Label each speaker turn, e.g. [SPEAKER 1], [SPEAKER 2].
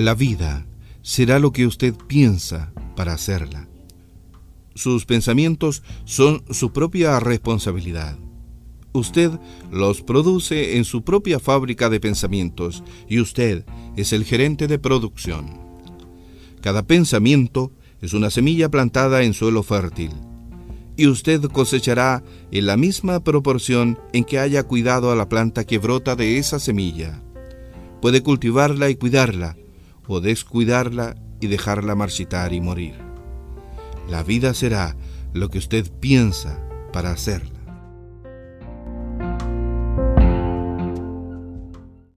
[SPEAKER 1] La vida será lo que usted piensa para hacerla. Sus pensamientos son su propia responsabilidad. Usted los produce en su propia fábrica de pensamientos y usted es el gerente de producción. Cada pensamiento es una semilla plantada en suelo fértil y usted cosechará en la misma proporción en que haya cuidado a la planta que brota de esa semilla. Puede cultivarla y cuidarla, o descuidarla y dejarla marchitar y morir. La vida será lo que usted piensa para hacerla.